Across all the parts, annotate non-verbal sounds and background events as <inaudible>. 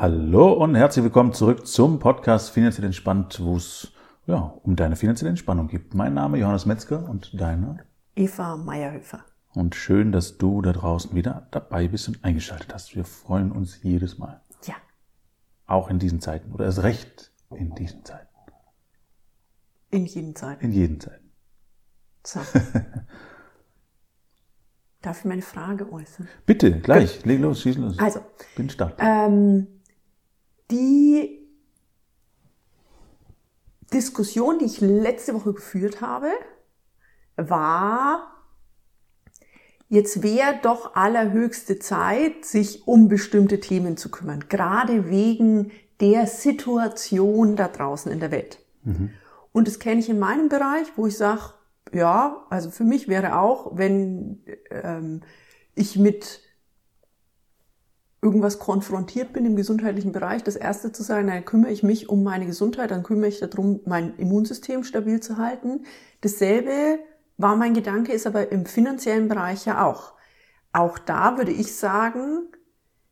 Hallo und herzlich willkommen zurück zum Podcast Finanziell Entspannt, wo es ja, um deine finanzielle Entspannung geht. Mein Name Johannes Metzger und deiner Eva Meierhöfer. Und schön, dass du da draußen wieder dabei bist und eingeschaltet hast. Wir freuen uns jedes Mal. Ja. Auch in diesen Zeiten oder erst recht in diesen Zeiten. In jeden Zeiten. In jeden Zeiten. So. <laughs> Darf ich meine Frage äußern? Bitte, gleich. Leg los, schieß los. Also, Bin stark. ähm, die Diskussion, die ich letzte Woche geführt habe, war, jetzt wäre doch allerhöchste Zeit, sich um bestimmte Themen zu kümmern, gerade wegen der Situation da draußen in der Welt. Und das kenne ich in meinem Bereich, wo ich sage, ja, also für mich wäre auch, wenn ähm, ich mit irgendwas konfrontiert bin im gesundheitlichen Bereich, das erste zu sagen, dann kümmere ich mich um meine Gesundheit, dann kümmere ich darum, mein Immunsystem stabil zu halten. Dasselbe war mein Gedanke, ist aber im finanziellen Bereich ja auch. Auch da würde ich sagen,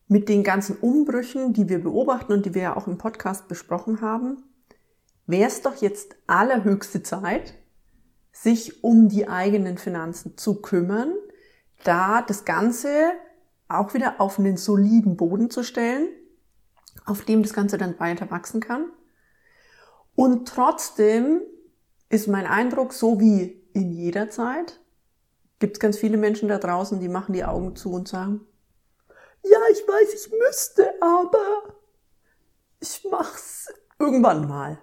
mit den ganzen Umbrüchen, die wir beobachten und die wir ja auch im Podcast besprochen haben, wäre es doch jetzt allerhöchste Zeit, sich um die eigenen Finanzen zu kümmern, da das Ganze auch wieder auf einen soliden Boden zu stellen, auf dem das Ganze dann weiter wachsen kann. Und trotzdem ist mein Eindruck, so wie in jeder Zeit, gibt es ganz viele Menschen da draußen, die machen die Augen zu und sagen, ja, ich weiß, ich müsste, aber ich mach's irgendwann mal.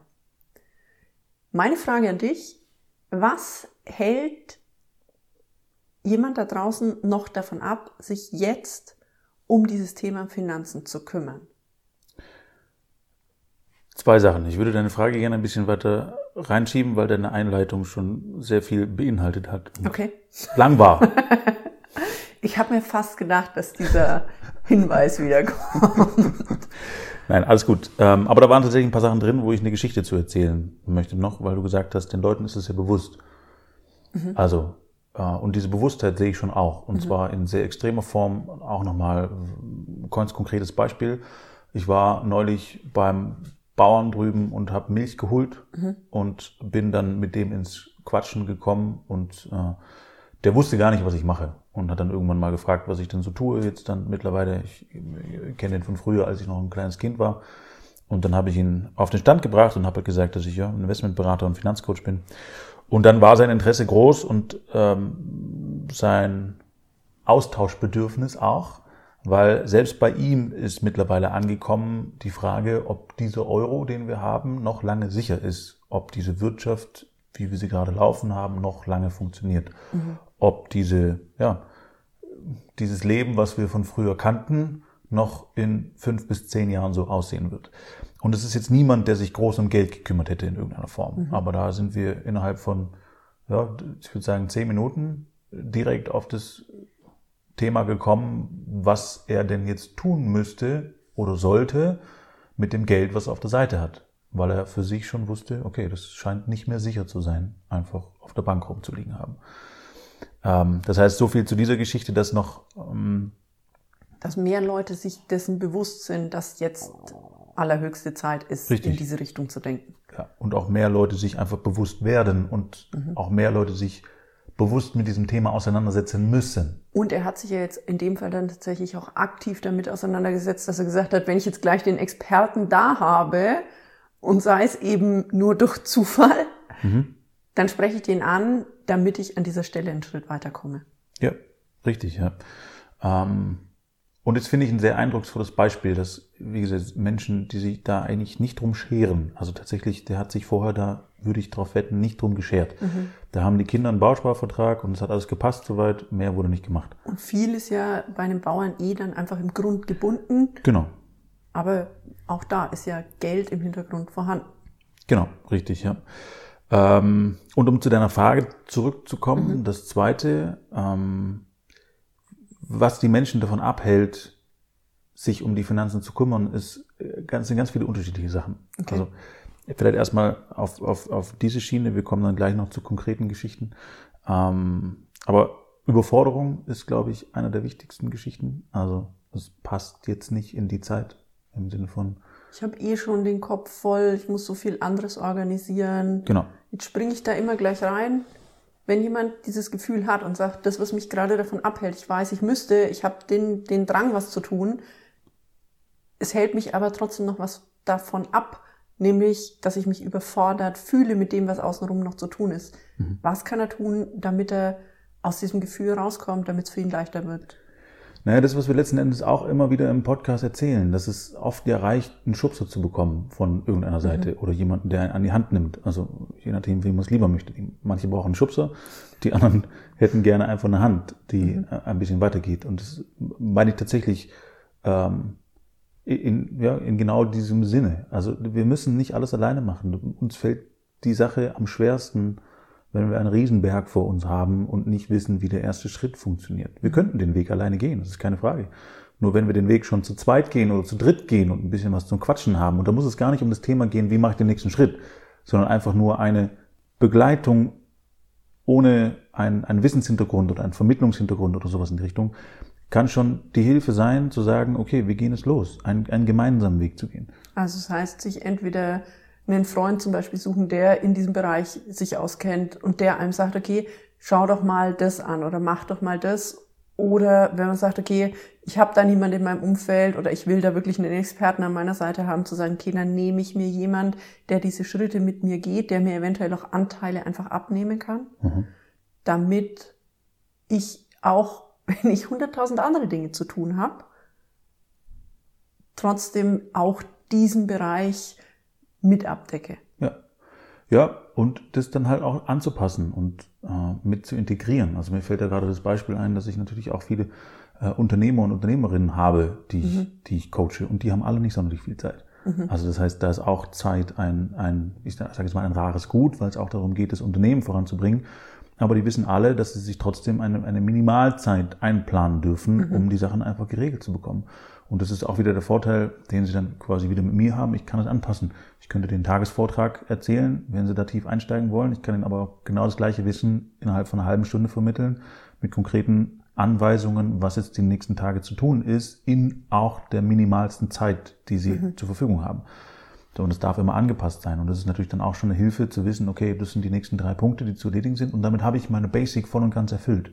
Meine Frage an dich, was hält jemand da draußen noch davon ab, sich jetzt um dieses Thema Finanzen zu kümmern? Zwei Sachen. Ich würde deine Frage gerne ein bisschen weiter reinschieben, weil deine Einleitung schon sehr viel beinhaltet hat. Okay. Lang war. <laughs> Ich habe mir fast gedacht, dass dieser Hinweis wiederkommt. <laughs> Nein, alles gut. Ähm, aber da waren tatsächlich ein paar Sachen drin, wo ich eine Geschichte zu erzählen möchte noch, weil du gesagt hast, den Leuten ist es ja bewusst. Also, äh, und diese Bewusstheit sehe ich schon auch. Und zwar in sehr extremer Form. Auch nochmal ein ganz konkretes Beispiel. Ich war neulich beim Bauern drüben und habe Milch geholt und bin dann mit dem ins Quatschen gekommen und äh, der wusste gar nicht, was ich mache und hat dann irgendwann mal gefragt, was ich denn so tue jetzt dann mittlerweile. Ich, ich kenne den von früher, als ich noch ein kleines Kind war. Und dann habe ich ihn auf den Stand gebracht und habe gesagt, dass ich ja Investmentberater und Finanzcoach bin. Und dann war sein Interesse groß und ähm, sein Austauschbedürfnis auch, weil selbst bei ihm ist mittlerweile angekommen die Frage, ob dieser Euro, den wir haben, noch lange sicher ist, ob diese Wirtschaft, wie wir sie gerade laufen haben, noch lange funktioniert, ob diese, ja, dieses Leben, was wir von früher kannten, noch in fünf bis zehn Jahren so aussehen wird. Und es ist jetzt niemand, der sich groß um Geld gekümmert hätte in irgendeiner Form. Aber da sind wir innerhalb von, ja, ich würde sagen, zehn Minuten direkt auf das Thema gekommen, was er denn jetzt tun müsste oder sollte mit dem Geld, was er auf der Seite hat. Weil er für sich schon wusste, okay, das scheint nicht mehr sicher zu sein, einfach auf der Bank rumzuliegen haben. Ähm, das heißt, so viel zu dieser Geschichte, dass noch ähm, Dass mehr Leute sich dessen bewusst sind, dass jetzt allerhöchste Zeit ist, Richtig. in diese Richtung zu denken. ja, und auch mehr Leute sich einfach bewusst werden und auch mehr Leute sich bewusst mit diesem Thema auseinandersetzen müssen. Und er hat sich ja jetzt in dem Fall dann tatsächlich auch aktiv damit auseinandergesetzt, dass er gesagt hat, wenn ich jetzt gleich den Experten da habe und sei es eben nur durch Zufall, dann spreche ich den an, damit ich an dieser Stelle einen Schritt weiterkomme. Ja, richtig, ja. Ähm, und jetzt finde ich ein sehr eindrucksvolles Beispiel, dass, wie gesagt, Menschen, die sich da eigentlich nicht drum scheren, also tatsächlich, der hat sich vorher da, würde ich darauf wetten, nicht drum geschert. Da haben die Kinder einen Bausparvertrag und es hat alles gepasst soweit, mehr wurde nicht gemacht. Und viel ist ja bei einem Bauern eh dann einfach im Grund gebunden, Genau, aber auch da ist ja Geld im Hintergrund vorhanden. Genau, richtig, ja. Ähm, und um zu deiner Frage zurückzukommen, das zweite, ähm, was die Menschen davon abhält, sich um die Finanzen zu kümmern, ist äh, ganz, sind ganz viele unterschiedliche Sachen. Okay. Also vielleicht erstmal auf, auf, auf diese Schiene, wir kommen dann gleich noch zu konkreten Geschichten. Ähm, aber Überforderung ist, glaube ich, einer der wichtigsten Geschichten. Also es passt jetzt nicht in die Zeit, Im Sinne von. Ich habe eh schon den Kopf voll, ich muss so viel anderes organisieren. Genau. Jetzt springe ich da immer gleich rein. Wenn jemand dieses Gefühl hat und sagt, das, was mich gerade davon abhält, ich weiß, ich müsste, ich habe den, den Drang, was zu tun, es hält mich aber trotzdem noch was davon ab, nämlich, dass ich mich überfordert fühle mit dem, was außenrum noch zu tun ist. Mhm. Was kann er tun, damit er aus diesem Gefühl rauskommt, damit es für ihn leichter wird? Naja, das, was wir letzten Endes auch immer wieder im Podcast erzählen, dass es oft ja reicht, einen Schubser zu bekommen von irgendeiner Seite mhm. oder jemanden, der einen an die Hand nimmt. Also je nachdem, wie man es lieber möchte. Manche brauchen einen Schubser, die anderen <laughs> hätten gerne einfach eine Hand, die mhm. ein bisschen weitergeht. Und das meine ich tatsächlich ähm, in, ja, in genau diesem Sinne. Also wir müssen nicht alles alleine machen. Uns fällt die Sache am schwersten, wenn wir einen Riesenberg vor uns haben und nicht wissen, wie der erste Schritt funktioniert. Wir könnten den Weg alleine gehen, das ist keine Frage. Nur wenn wir den Weg schon zu zweit gehen oder zu dritt gehen und ein bisschen was zum Quatschen haben, und da muss es gar nicht um das Thema gehen, wie mache ich den nächsten Schritt, sondern einfach nur eine Begleitung ohne einen, einen Wissenshintergrund oder einen Vermittlungshintergrund oder sowas in die Richtung, kann schon die Hilfe sein, zu sagen, okay, wir gehen es los, einen, einen gemeinsamen Weg zu gehen. Also das heißt, sich entweder einen Freund zum Beispiel suchen, der in diesem Bereich sich auskennt und der einem sagt, okay, schau doch mal das an oder mach doch mal das. Oder wenn man sagt, okay, ich habe da niemanden in meinem Umfeld oder ich will da wirklich einen Experten an meiner Seite haben, zu sagen, okay, dann nehme ich mir jemand, der diese Schritte mit mir geht, der mir eventuell auch Anteile einfach abnehmen kann, mhm. damit ich auch, <laughs> wenn ich hunderttausend andere Dinge zu tun habe, trotzdem auch diesen Bereich mit abdecke. Ja. Ja, und das dann halt auch anzupassen und äh, mit zu integrieren. Also mir fällt ja gerade das Beispiel ein, dass ich natürlich auch viele äh, Unternehmer und Unternehmerinnen habe, die, mhm. ich, die ich coache und die haben alle nicht sonderlich viel Zeit. Mhm. Also das heißt, da ist auch Zeit ein, ein ich sage jetzt mal ein rares Gut, weil es auch darum geht, das Unternehmen voranzubringen. Aber die wissen alle, dass sie sich trotzdem eine, eine Minimalzeit einplanen dürfen, mhm. um die Sachen einfach geregelt zu bekommen. Und das ist auch wieder der Vorteil, den Sie dann quasi wieder mit mir haben. Ich kann es anpassen. Ich könnte den Tagesvortrag erzählen, wenn Sie da tief einsteigen wollen. Ich kann Ihnen aber genau das gleiche Wissen innerhalb von einer halben Stunde vermitteln, mit konkreten Anweisungen, was jetzt die nächsten Tage zu tun ist, in auch der minimalsten Zeit, die Sie mhm. zur Verfügung haben. Und es darf immer angepasst sein. Und das ist natürlich dann auch schon eine Hilfe zu wissen, okay, das sind die nächsten drei Punkte, die zu erledigen sind. Und damit habe ich meine Basic voll und ganz erfüllt.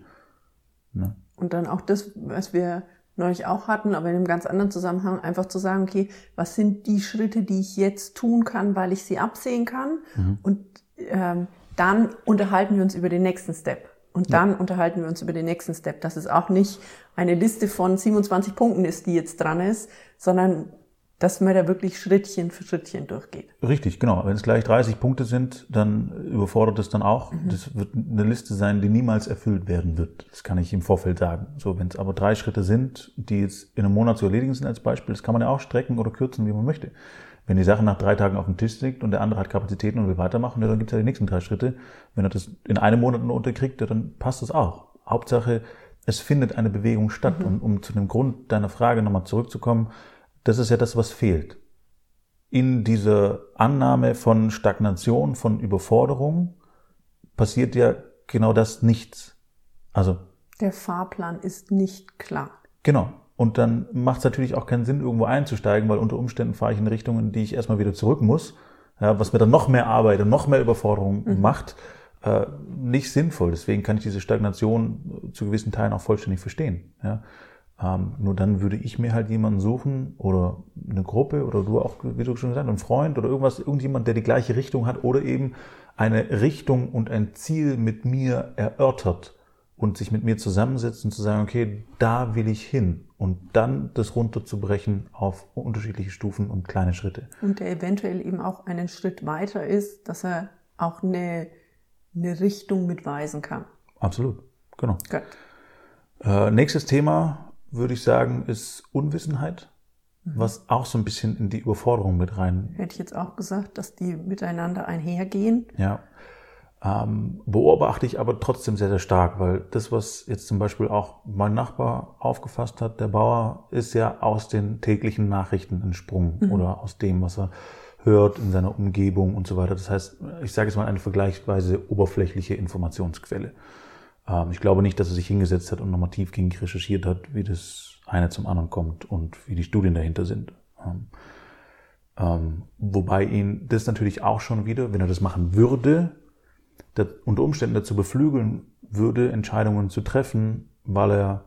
Ne? Und dann auch das, was wir neulich auch hatten, aber in einem ganz anderen Zusammenhang, einfach zu sagen, okay, was sind die Schritte, die ich jetzt tun kann, weil ich sie absehen kann? Mhm. Und ähm, dann unterhalten wir uns über den nächsten Step. Und dann ja. unterhalten wir uns über den nächsten Step, dass es auch nicht eine Liste von 27 Punkten ist, die jetzt dran ist, sondern dass man da wirklich Schrittchen für Schrittchen durchgeht. Richtig, genau. Wenn es gleich 30 Punkte sind, dann überfordert es dann auch. Mhm. Das wird eine Liste sein, die niemals erfüllt werden wird. Das kann ich im Vorfeld sagen. So, wenn es aber drei Schritte sind, die jetzt in einem Monat zu erledigen sind als Beispiel, das kann man ja auch strecken oder kürzen, wie man möchte. Wenn die Sache nach drei Tagen auf dem Tisch liegt und der andere hat Kapazitäten und will weitermachen, ja, dann gibt es ja die nächsten drei Schritte. Wenn er das in einem Monat nur unterkriegt, ja, dann passt das auch. Hauptsache, es findet eine Bewegung statt. Mhm. Und um zu dem Grund deiner Frage nochmal zurückzukommen, das ist ja das, was fehlt. In dieser Annahme von Stagnation, von Überforderung passiert ja genau das nichts. Also. Der Fahrplan ist nicht klar. Genau. Und dann macht es natürlich auch keinen Sinn, irgendwo einzusteigen, weil unter Umständen fahre ich in Richtungen, in die ich erstmal wieder zurück muss, ja, was mir dann noch mehr Arbeit und noch mehr Überforderung mhm. macht, äh, nicht sinnvoll. Deswegen kann ich diese Stagnation zu gewissen Teilen auch vollständig verstehen. Ja. Ähm, nur dann würde ich mir halt jemanden suchen oder eine Gruppe oder du auch, wie du schon gesagt hast, einen Freund oder irgendwas, irgendjemand, der die gleiche Richtung hat oder eben eine Richtung und ein Ziel mit mir erörtert und sich mit mir zusammensetzt und zu sagen, okay, da will ich hin und dann das runterzubrechen auf unterschiedliche Stufen und kleine Schritte. Und der eventuell eben auch einen Schritt weiter ist, dass er auch eine, eine Richtung mitweisen kann. Absolut, genau. Gut. Äh, nächstes Thema, würde ich sagen, ist Unwissenheit, mhm. was auch so ein bisschen in die Überforderung mit rein. Hätte ich jetzt auch gesagt, dass die miteinander einhergehen. Ja. Ähm, beobachte ich aber trotzdem sehr, sehr stark, weil das, was jetzt zum Beispiel auch mein Nachbar aufgefasst hat, der Bauer, ist ja aus den täglichen Nachrichten entsprungen mhm. oder aus dem, was er hört in seiner Umgebung und so weiter. Das heißt, ich sage jetzt mal eine vergleichsweise oberflächliche Informationsquelle. Ähm, ich glaube nicht, dass er sich hingesetzt hat und nochmal tiefgängig recherchiert hat, wie das eine zum anderen kommt und wie die Studien dahinter sind. Ähm, ähm, wobei ihn das natürlich auch schon wieder, wenn er das machen würde, unter Umständen dazu beflügeln würde, Entscheidungen zu treffen, weil er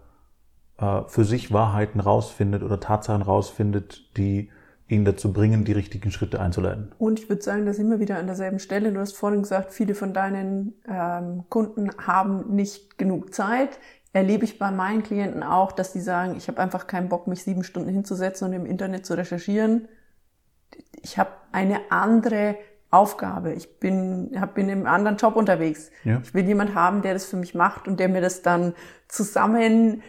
äh, für sich Wahrheiten rausfindet oder Tatsachen rausfindet, die ihn dazu bringen, die richtigen Schritte einzuleiten. Und ich würde sagen, da sind wir wieder an derselben Stelle. Du hast vorhin gesagt, viele von deinen ähm, Kunden haben nicht genug Zeit. Erlebe ich bei meinen Klienten auch, dass die sagen, ich habe einfach keinen Bock, mich sieben Stunden hinzusetzen und im Internet zu recherchieren. Ich habe eine andere Aufgabe. Ich bin, hab, bin im anderen Job unterwegs. Ja. Ich will jemand haben, der das für mich macht und der mir das dann zusammen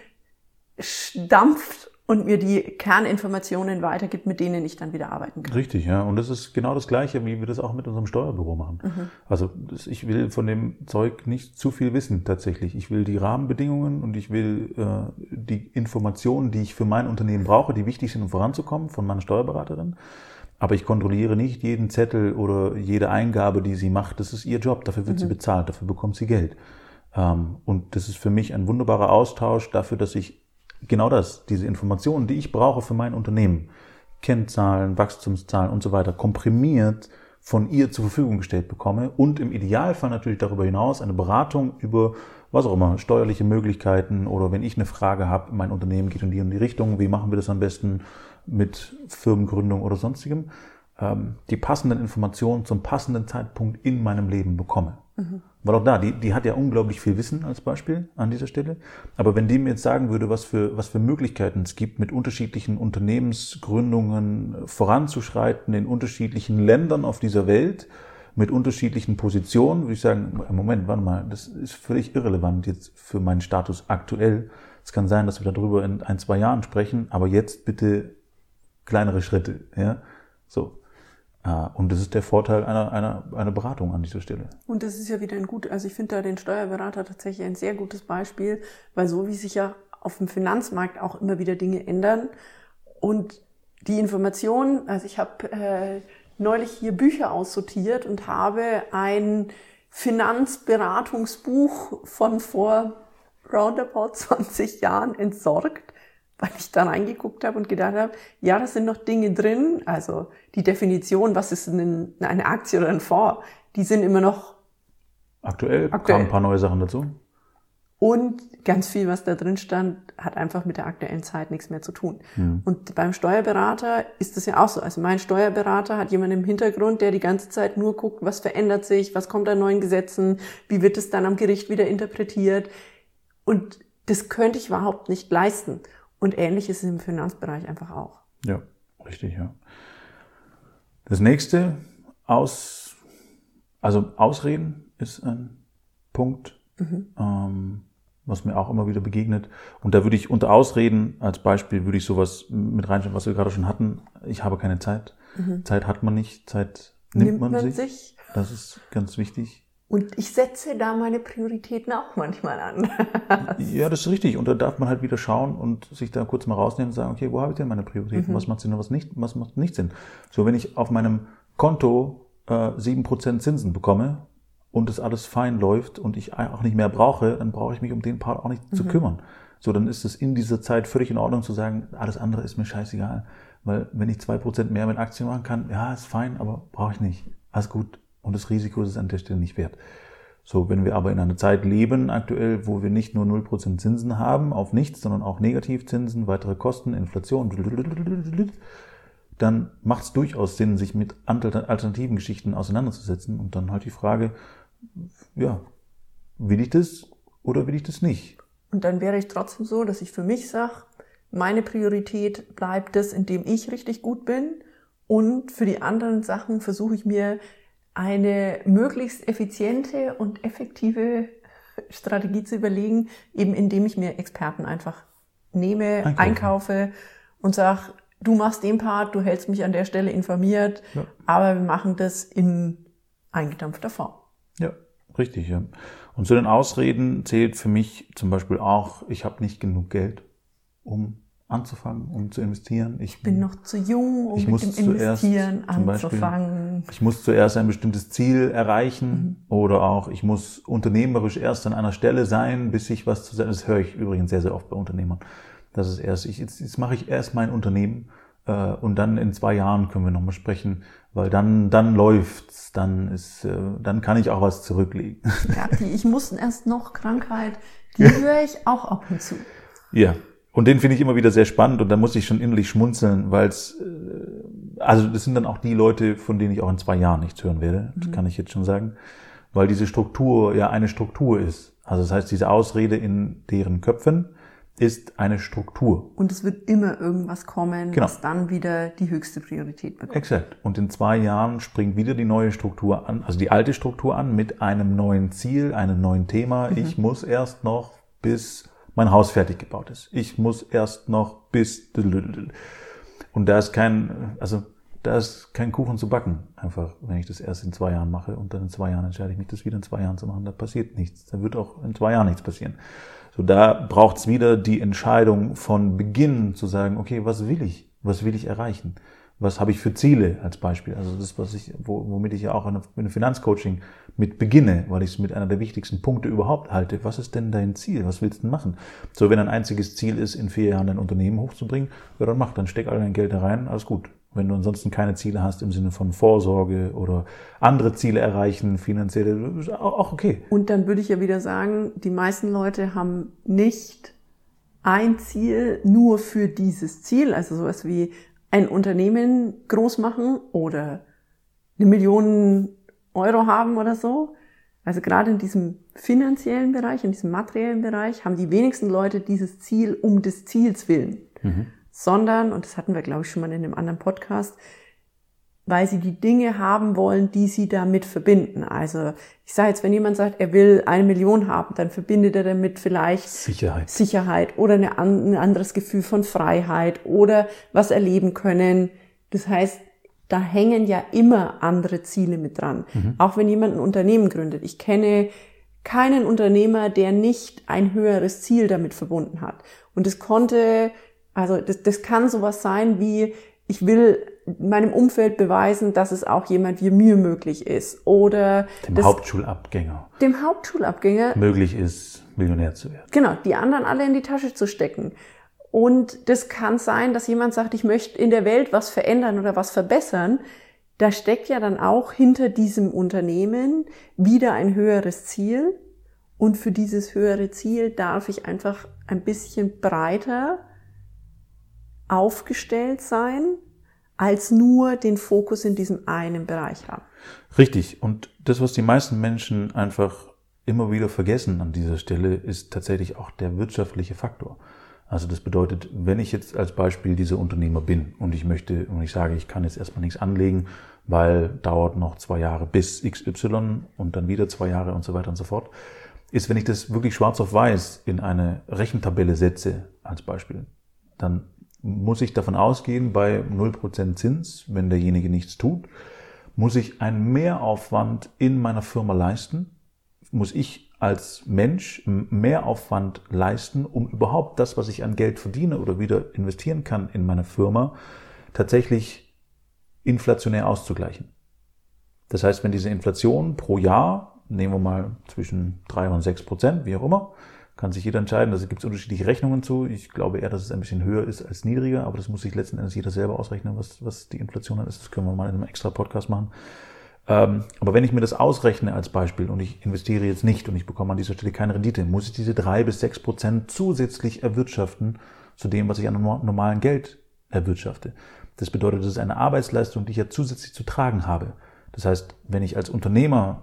stampft und mir die Kerninformationen weitergibt, mit denen ich dann wieder arbeiten kann. Richtig, ja. Und das ist genau das Gleiche, wie wir das auch mit unserem Steuerbüro machen. Mhm. Also ich will von dem Zeug nicht zu viel wissen tatsächlich. Ich will die Rahmenbedingungen und ich will äh, die Informationen, die ich für mein Unternehmen brauche, die wichtig sind, um voranzukommen, von meiner Steuerberaterin. Aber ich kontrolliere nicht jeden Zettel oder jede Eingabe, die sie macht. Das ist ihr Job. Dafür wird mhm. sie bezahlt. Dafür bekommt sie Geld. Ähm, und das ist für mich ein wunderbarer Austausch dafür, dass ich genau das, diese Informationen, die ich brauche für mein Unternehmen, Kennzahlen, Wachstumszahlen und so weiter, komprimiert von ihr zur Verfügung gestellt bekomme und im Idealfall natürlich darüber hinaus eine Beratung über was auch immer, steuerliche Möglichkeiten oder wenn ich eine Frage habe, mein Unternehmen geht in die und die Richtung, wie machen wir das am besten mit Firmengründung oder sonstigem, ähm, die passenden Informationen zum passenden Zeitpunkt in meinem Leben bekomme. Mhm. Weil auch da, die, die hat ja unglaublich viel Wissen als Beispiel an dieser Stelle. Aber wenn die mir jetzt sagen würde, was für, was für Möglichkeiten es gibt, mit unterschiedlichen Unternehmensgründungen voranzuschreiten in unterschiedlichen Ländern auf dieser Welt, mit unterschiedlichen Positionen, würde ich sagen, Moment, warte mal, das ist völlig irrelevant jetzt für meinen Status aktuell. Es kann sein, dass wir darüber in ein, zwei Jahren sprechen, aber jetzt bitte kleinere Schritte, ja. So. Ah, und das ist der Vorteil einer, einer, einer Beratung an dieser Stelle. Und das ist ja wieder ein gut, also ich finde da den Steuerberater tatsächlich ein sehr gutes Beispiel, weil so wie sich ja auf dem Finanzmarkt auch immer wieder Dinge ändern und die Informationen, also ich habe äh, neulich hier Bücher aussortiert und habe ein Finanzberatungsbuch von vor roundabout <laughs> 20 Jahren entsorgt weil ich da reingeguckt habe und gedacht habe, ja, da sind noch Dinge drin, also die Definition, was ist eine Aktie oder ein Fonds, die sind immer noch aktuell, aktuell. kamen ein paar neue Sachen dazu. Und ganz viel, was da drin stand, hat einfach mit der aktuellen Zeit nichts mehr zu tun. Mhm. Und beim Steuerberater ist das ja auch so. Also mein Steuerberater hat jemanden im Hintergrund, der die ganze Zeit nur guckt, was verändert sich, was kommt an neuen Gesetzen, wie wird es dann am Gericht wieder interpretiert. Und das könnte ich überhaupt nicht leisten. Und ähnlich ist es im Finanzbereich einfach auch. Ja, richtig, ja. Das nächste, aus, also Ausreden ist ein Punkt, mhm. ähm, was mir auch immer wieder begegnet. Und da würde ich unter Ausreden als Beispiel würde ich sowas mit reinstellen, was wir gerade schon hatten. Ich habe keine Zeit. Mhm. Zeit hat man nicht, Zeit nimmt, nimmt man, man sich. sich. Das ist ganz wichtig. Und ich setze da meine Prioritäten auch manchmal an. <laughs> ja, das ist richtig. Und da darf man halt wieder schauen und sich da kurz mal rausnehmen und sagen, okay, wo habe ich denn meine Prioritäten? Mhm. Was macht Sinn und was nicht, was macht nicht Sinn? So, wenn ich auf meinem Konto äh, sieben äh, Prozent Zinsen bekomme und das alles fein läuft und ich auch nicht mehr brauche, dann brauche ich mich um den Part auch nicht mhm. zu kümmern. So, dann ist es in dieser Zeit völlig in Ordnung zu sagen, alles andere ist mir scheißegal. Weil wenn ich zwei Prozent mehr mit Aktien machen kann, ja, ist fein, aber brauche ich nicht. Alles gut, und das Risiko ist es an der Stelle nicht wert. So, wenn wir aber in einer Zeit leben aktuell, wo wir nicht nur 0% Zinsen haben auf nichts, sondern auch Negativzinsen, weitere Kosten, Inflation, dann macht es durchaus Sinn, sich mit alternativen Geschichten auseinanderzusetzen und dann halt die Frage, ja, will ich das oder will ich das nicht? Und dann wäre ich trotzdem so, dass ich für mich sage, meine Priorität bleibt es, indem ich richtig gut bin und für die anderen Sachen versuche ich mir eine möglichst effiziente und effektive Strategie zu überlegen, eben indem ich mir Experten einfach nehme, einkaufe, einkaufe und sage, du machst den Part, du hältst mich an der Stelle informiert, ja. aber wir machen das in eingedampfter Form. Ja, richtig. Ja. Und zu den Ausreden zählt für mich zum Beispiel auch, ich habe nicht genug Geld, um anzufangen, um zu investieren. Ich bin noch zu jung, um mit dem Investieren anzufangen. Beispiel, ich muss zuerst ein bestimmtes Ziel erreichen mhm. oder auch ich muss unternehmerisch erst an einer Stelle sein, bis ich was zu sagen. Das höre ich übrigens sehr, sehr oft bei Unternehmern. Das ist erst, ich, jetzt, jetzt mache ich erst mein Unternehmen Äh, und dann in zwei Jahren können wir nochmal sprechen, weil dann, dann läuft's, dann ist, äh, dann kann ich auch was zurücklegen. Ja, die Ich muss erst noch Krankheit, die höre ich auch ab und zu. Ja. Und den finde ich immer wieder sehr spannend und da muss ich schon innerlich schmunzeln, weil es, äh, also das sind dann auch die Leute, von denen ich auch in zwei Jahren nichts hören werde, das mhm. kann ich jetzt schon sagen, weil diese Struktur ja eine Struktur ist. Also das heißt, diese Ausrede in deren Köpfen, ist eine Struktur. Und es wird immer irgendwas kommen, genau. was dann wieder die höchste Priorität bekommt. Exakt. Und in zwei Jahren springt wieder die neue Struktur an, also die alte Struktur an mit einem neuen Ziel, einem neuen Thema. Mhm. Ich muss erst noch bis mein Haus fertig gebaut ist. Ich muss erst noch bis und da ist kein, also da ist kein Kuchen zu backen. Einfach, wenn ich das erst in zwei Jahren mache und dann in zwei Jahren entscheide ich mich, das wieder in zwei Jahren zu machen, da passiert nichts. Da wird auch in zwei Jahren nichts passieren. So, da braucht es wieder die Entscheidung von Beginn zu sagen, okay, was will ich? Was will ich erreichen? Was habe ich für Ziele als Beispiel? Also das, was ich, womit ich ja auch in einem Finanzcoaching mit beginne, weil ich es mit einer der wichtigsten Punkte überhaupt halte. Was ist denn dein Ziel? Was willst du denn machen? So, wenn ein einziges Ziel ist, in vier Jahren dein Unternehmen hochzubringen, ja, dann mach, dann steck all dein Geld da rein, alles gut. Wenn du ansonsten keine Ziele hast im Sinne von Vorsorge oder andere Ziele erreichen, finanzielle, ist auch okay. Und dann würde ich ja wieder sagen, die meisten Leute haben nicht ein Ziel nur für dieses Ziel, also sowas wie ein Unternehmen groß machen oder eine Million Euro haben oder so. Also gerade in diesem finanziellen Bereich, in diesem materiellen Bereich haben die wenigsten Leute dieses Ziel um des Ziels willen. Mhm sondern, und das hatten wir, glaube ich, schon mal in einem anderen Podcast, weil sie die Dinge haben wollen, die sie damit verbinden. Also ich sage jetzt, wenn jemand sagt, er will eine Million haben, dann verbindet er damit vielleicht Sicherheit, Sicherheit oder eine, ein anderes Gefühl von Freiheit oder was erleben können. Das heißt, da hängen ja immer andere Ziele mit dran. Mhm. Auch wenn jemand ein Unternehmen gründet. Ich kenne keinen Unternehmer, der nicht ein höheres Ziel damit verbunden hat. Und es konnte also das, das kann sowas sein wie, ich will meinem Umfeld beweisen, dass es auch jemand wie mir möglich ist. Oder dem Hauptschulabgänger. Dem Hauptschulabgänger. Möglich ist, Millionär zu werden. Genau, die anderen alle in die Tasche zu stecken. Und das kann sein, dass jemand sagt, ich möchte in der Welt was verändern oder was verbessern. Da steckt ja dann auch hinter diesem Unternehmen wieder ein höheres Ziel. Und für dieses höhere Ziel darf ich einfach ein bisschen breiter aufgestellt sein, als nur den Fokus in diesem einen Bereich haben. Richtig. Und das, was die meisten Menschen einfach immer wieder vergessen an dieser Stelle, ist tatsächlich auch der wirtschaftliche Faktor. Also das bedeutet, wenn ich jetzt als Beispiel dieser Unternehmer bin und ich möchte und ich sage, ich kann jetzt erstmal nichts anlegen, weil dauert noch zwei Jahre bis XY und dann wieder zwei Jahre und so weiter und so fort, ist, wenn ich das wirklich schwarz auf weiß in eine Rechentabelle setze als Beispiel, dann muss ich davon ausgehen, bei 0% Zins, wenn derjenige nichts tut, muss ich einen Mehraufwand in meiner Firma leisten, muss ich als Mensch Mehraufwand leisten, um überhaupt das, was ich an Geld verdiene oder wieder investieren kann in meine Firma, tatsächlich inflationär auszugleichen. Das heißt, wenn diese Inflation pro Jahr, nehmen wir mal zwischen drei und sechs Prozent, wie auch immer, kann sich jeder entscheiden. Da gibt es unterschiedliche Rechnungen zu. Ich glaube eher, dass es ein bisschen höher ist als niedriger, aber das muss sich letzten Endes jeder selber ausrechnen, was, was die Inflation dann ist. Das können wir mal in einem extra Podcast machen. Ähm, aber wenn ich mir das ausrechne als Beispiel und ich investiere jetzt nicht und ich bekomme an dieser Stelle keine Rendite, muss ich diese drei bis sechs Prozent zusätzlich erwirtschaften zu dem, was ich an normalen Geld erwirtschafte. Das bedeutet, das ist eine Arbeitsleistung, die ich ja zusätzlich zu tragen habe. Das heißt, wenn ich als Unternehmer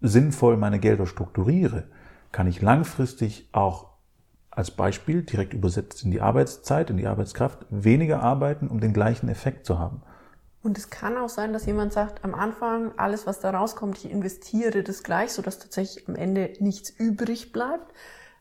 sinnvoll meine Gelder strukturiere, kann ich langfristig auch als Beispiel direkt übersetzt in die Arbeitszeit, in die Arbeitskraft, weniger arbeiten, um den gleichen Effekt zu haben. Und es kann auch sein, dass jemand sagt, am Anfang, alles, was da rauskommt, ich investiere das gleich, sodass tatsächlich am Ende nichts übrig bleibt.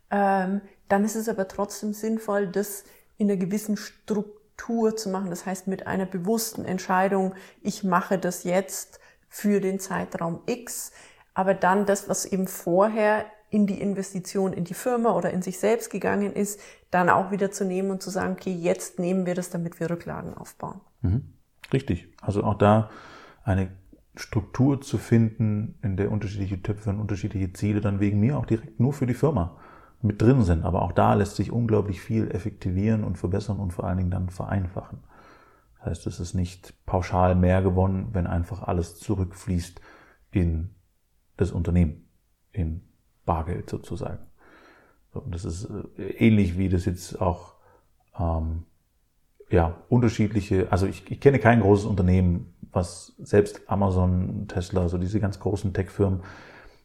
Ähm, dann ist es aber trotzdem sinnvoll, das in einer gewissen Struktur zu machen. Das heißt, mit einer bewussten Entscheidung, ich mache das jetzt für den Zeitraum X, aber dann das, was eben vorher in die Investition in die Firma oder in sich selbst gegangen ist, dann auch wieder zu nehmen und zu sagen, okay, jetzt nehmen wir das, damit wir Rücklagen aufbauen. Mhm. Richtig. Also auch da eine Struktur zu finden, in der unterschiedliche Töpfe und unterschiedliche Ziele dann wegen mir auch direkt nur für die Firma mit drin sind. Aber auch da lässt sich unglaublich viel effektivieren und verbessern und vor allen Dingen dann vereinfachen. Das heißt, es ist nicht pauschal mehr gewonnen, wenn einfach alles zurückfließt in das Unternehmen, in Bargeld sozusagen. So, das ist äh, ähnlich wie das jetzt auch ähm, ja, unterschiedliche, also ich, ich kenne kein großes Unternehmen, was selbst Amazon, Tesla, so diese ganz großen Tech-Firmen,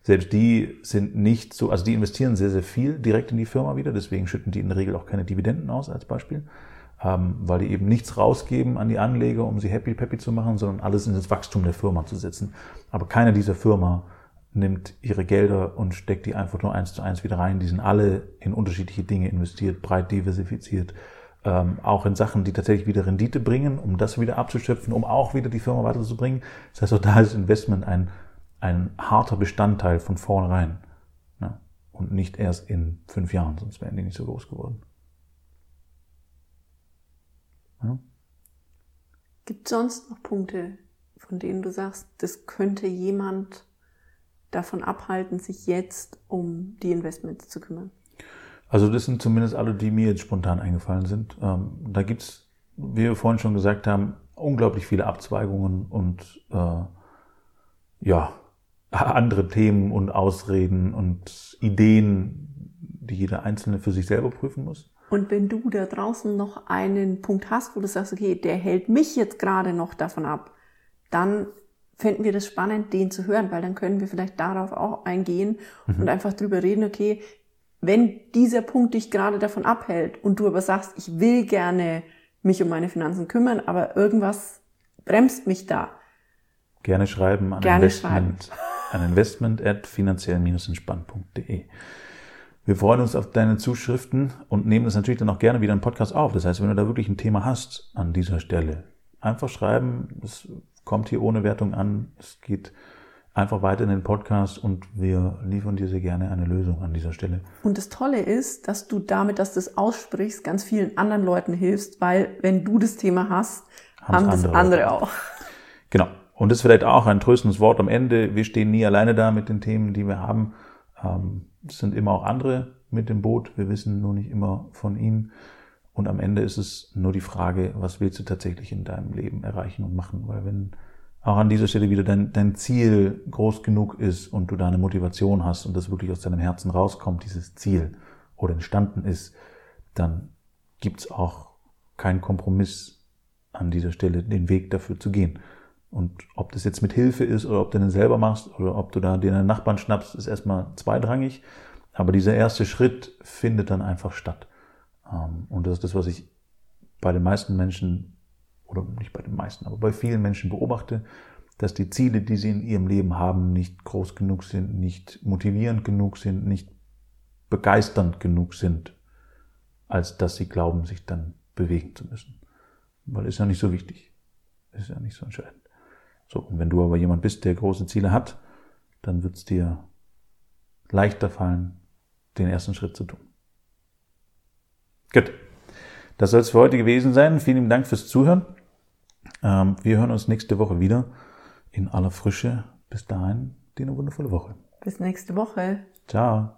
selbst die sind nicht so, also die investieren sehr, sehr viel direkt in die Firma wieder, deswegen schütten die in der Regel auch keine Dividenden aus als Beispiel, ähm, weil die eben nichts rausgeben an die Anleger, um sie happy peppy zu machen, sondern alles in das Wachstum der Firma zu setzen. Aber keiner dieser Firma nimmt ihre Gelder und steckt die einfach nur eins zu eins wieder rein. Die sind alle in unterschiedliche Dinge investiert, breit diversifiziert, ähm, auch in Sachen, die tatsächlich wieder Rendite bringen, um das wieder abzuschöpfen, um auch wieder die Firma weiterzubringen. Das heißt, auch da ist Investment ein, ein harter Bestandteil von vornherein. Ne? Und nicht erst in fünf Jahren, sonst wären die nicht so groß geworden. Ja? Gibt sonst noch Punkte, von denen du sagst, das könnte jemand davon abhalten, sich jetzt um die Investments zu kümmern? Also das sind zumindest alle, die mir jetzt spontan eingefallen sind. Ähm, da gibt's, wie wir vorhin schon gesagt haben, unglaublich viele Abzweigungen und äh, ja, <laughs> andere Themen und Ausreden und Ideen, die jeder Einzelne für sich selber prüfen muss. Und wenn du da draußen noch einen Punkt hast, wo du sagst, okay, der hält mich jetzt gerade noch davon ab, dann fänden wir das spannend, den zu hören, weil dann können wir vielleicht darauf auch eingehen mhm. und einfach drüber reden, okay, wenn dieser Punkt dich gerade davon abhält und du aber sagst, ich will gerne mich um meine Finanzen kümmern, aber irgendwas bremst mich da. Gerne schreiben an gerne Investment, schreiben. an investment at finanziell-entspannt.de. Wir freuen uns auf deine Zuschriften und nehmen das natürlich dann auch gerne wieder im Podcast auf. Das heißt, wenn du da wirklich ein Thema hast an dieser Stelle, einfach schreiben. Es kommt hier ohne Wertung an. Es geht einfach weiter in den Podcast und wir liefern dir sehr gerne eine Lösung an dieser Stelle. Und das Tolle ist, dass du damit, dass du es aussprichst, ganz vielen anderen Leuten hilfst, weil wenn du das Thema hast, haben das andere, andere auch. Genau. Und das ist vielleicht auch ein tröstendes Wort am Ende. Wir stehen nie alleine da mit den Themen, die wir haben. Ähm, es sind immer auch andere mit dem Boot. Wir wissen nur nicht immer von ihnen. Und am Ende ist es nur die Frage, was willst du tatsächlich in deinem Leben erreichen und machen? Weil wenn auch an dieser Stelle wieder dein, dein Ziel groß genug ist und du da eine Motivation hast und das wirklich aus deinem Herzen rauskommt, dieses Ziel oder entstanden ist, dann gibt's auch keinen Kompromiss an dieser Stelle, den Weg dafür zu gehen. Und ob das jetzt mit Hilfe ist oder ob du den selber machst oder ob du da den Nachbarn schnappst, ist erstmal zweitrangig. Aber dieser erste Schritt findet dann einfach statt. Ähm, und das ist das, was ich bei den meisten Menschen oder nicht bei den meisten, aber bei vielen Menschen beobachte, dass die Ziele, die sie in ihrem Leben haben, nicht groß genug sind, nicht motivierend genug sind, nicht begeisternd genug sind, als dass sie glauben, sich dann bewegen zu müssen. Weil ist ja nicht so wichtig. Ist ja nicht so entscheidend. So, und wenn du aber jemand bist, der große Ziele hat, dann wird es dir leichter fallen, den ersten Schritt zu tun. Gut. Das soll es für heute gewesen sein. Vielen Dank fürs Zuhören. Ähm, wir hören uns nächste Woche wieder in aller Frische. Bis dahin, dir eine wundervolle Woche. Bis nächste Woche. Ciao.